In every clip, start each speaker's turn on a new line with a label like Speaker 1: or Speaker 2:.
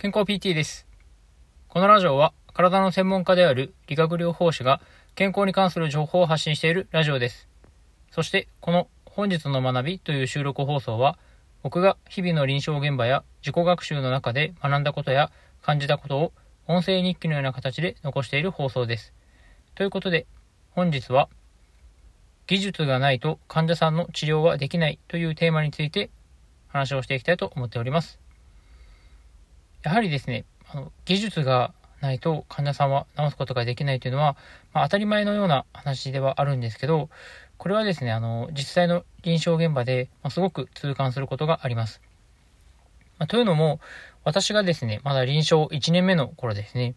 Speaker 1: 健康 PT です。このラジオは体の専門家である理学療法士が健康に関する情報を発信しているラジオです。そしてこの本日の学びという収録放送は僕が日々の臨床現場や自己学習の中で学んだことや感じたことを音声日記のような形で残している放送です。ということで本日は技術がないと患者さんの治療はできないというテーマについて話をしていきたいと思っております。やはりですね、あの技術がないと患者さんは治すことができないというのは、まあ、当たり前のような話ではあるんですけど、これはですね、あの、実際の臨床現場で、まあ、すごく痛感することがあります。まあ、というのも、私がですね、まだ臨床1年目の頃ですね、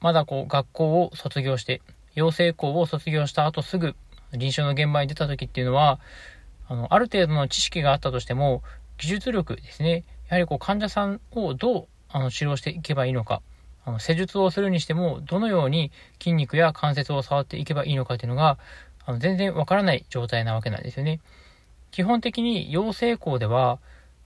Speaker 1: まだこう、学校を卒業して、養成校を卒業した後すぐ臨床の現場に出た時っていうのは、あの、ある程度の知識があったとしても、技術力ですね、やはりこう患者さんをどうあの治療していけばいいのか、あの施術をするにしても、どのように筋肉や関節を触っていけばいいのかというのが、あの全然わからない状態なわけなんですよね。基本的に養成校では、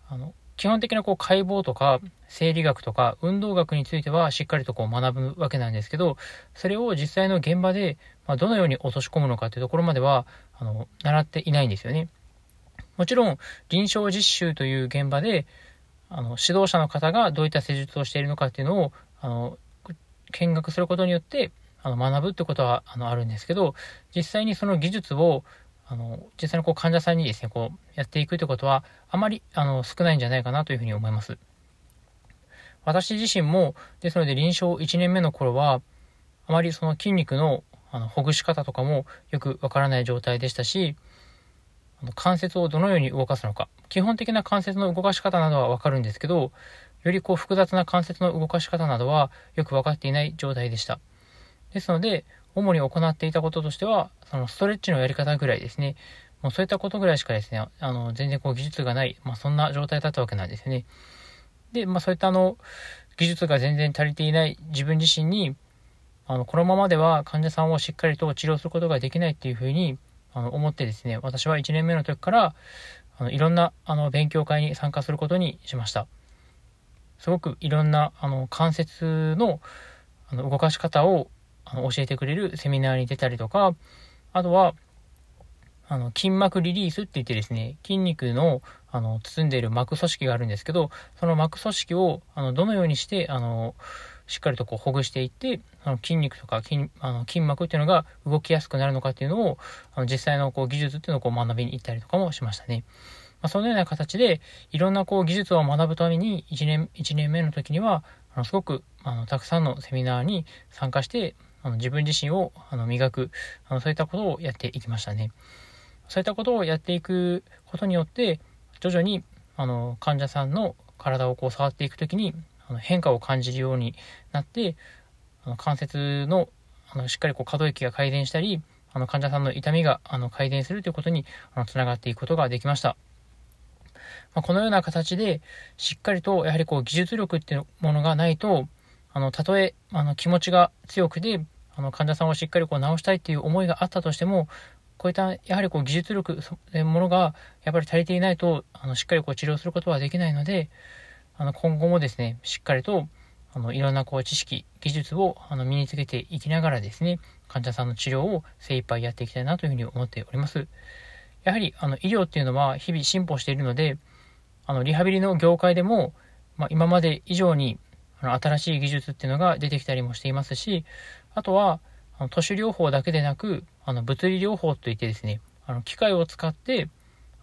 Speaker 1: あの基本的なこう解剖とか生理学とか運動学についてはしっかりとこう学ぶわけなんですけど、それを実際の現場で、まどのように落とし込むのかというところまでは、あの、習っていないんですよね。もちろん、臨床実習という現場で、あの、指導者の方がどういった施術をしているのかっていうのを、あの、見学することによって、あの、学ぶってことは、あの、あるんですけど、実際にその技術を、あの、実際にこう患者さんにですね、こう、やっていくってことは、あまり、あの、少ないんじゃないかなというふうに思います。私自身も、ですので臨床1年目の頃は、あまりその筋肉のあのほぐし方とかもよくわからない状態でしたし、関節をどのように動かすのか。基本的な関節の動かし方などはわかるんですけど、よりこう複雑な関節の動かし方などはよく分かっていない状態でした。ですので、主に行っていたこととしては、そのストレッチのやり方ぐらいですね。もうそういったことぐらいしかですね、あの、全然こう技術がない、まあそんな状態だったわけなんですね。で、まあそういったあの、技術が全然足りていない自分自身に、あの、このままでは患者さんをしっかりと治療することができないっていうふうに、あの思ってですね、私は1年目の時から、あのいろんなあの勉強会に参加することにしました。すごくいろんなあの関節のあの動かし方をあの教えてくれるセミナーに出たりとか、あとは、あの、筋膜リリースって言ってですね、筋肉の、あの、包んでいる膜組織があるんですけど、その膜組織を、あの、どのようにして、あの、しっかりとこうほぐしていって、あの筋肉とか筋あの筋膜っていうのが動きやすくなるのかっていうのを、あの実際のこう技術っていうのをこう学びに行ったりとかもしましたね。まあ、そのような形で、いろんなこう技術を学ぶために、1年、1年目の時には、あのすごくあのたくさんのセミナーに参加して、あの自分自身をあの磨くあの、そういったことをやっていきましたね。そういったことをやっていくことによって、徐々にあの患者さんの体をこう触っていくときに、変化を感じるようになって、あの関節のあのしっかりこう可動域が改善したり、あの患者さんの痛みがあの改善するということにあのつながっていくことができました。まあ、このような形で、しっかりとやはりこう技術力っていうものがないと、あの、たとえあの気持ちが強くて、あの患者さんをしっかりこう治したいっていう思いがあったとしても、こういったやはりこう技術力というものがやっぱり足りていないと、あのしっかりこう治療することはできないので、あの、今後もですね、しっかりと、あの、いろんなこう知識、技術をあの身につけていきながらですね、患者さんの治療を精一杯やっていきたいなというふうに思っております。やはり、あの、医療っていうのは日々進歩しているので、あの、リハビリの業界でも、まあ、今まで以上に、あの、新しい技術っていうのが出てきたりもしていますし、あとは、あの都市療法だけでなく、あの、物理療法といってですね、あの、機械を使って、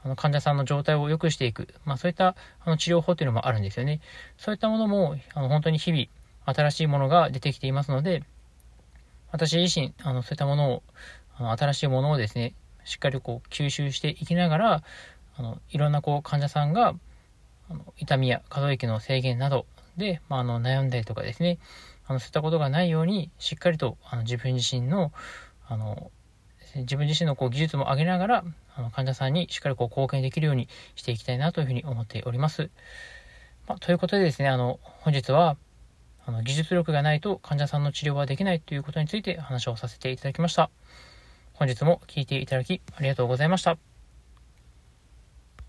Speaker 1: あの患者さんの状態を良くしていく、まあ、そういったあの治療法っていうのもあるんですよね。そういったものもあの本当に日々新しいものが出てきていますので、私自身、あのそういったものを、あの新しいものをですね、しっかりこう吸収していきながら、あのいろんなこう患者さんがあの痛みや可動域の制限などで、まあ、あの悩んだりとかですね、あのそういったことがないように、しっかりとあの自分自身のあの自分自身のこう技術も上げながら、あの患者さんにしっかりこう貢献できるようにしていきたいなというふうに思っております。まあ、ということでですね、あの、本日は、あの、技術力がないと患者さんの治療はできないということについて話をさせていただきました。本日も聴いていただきありがとうございました。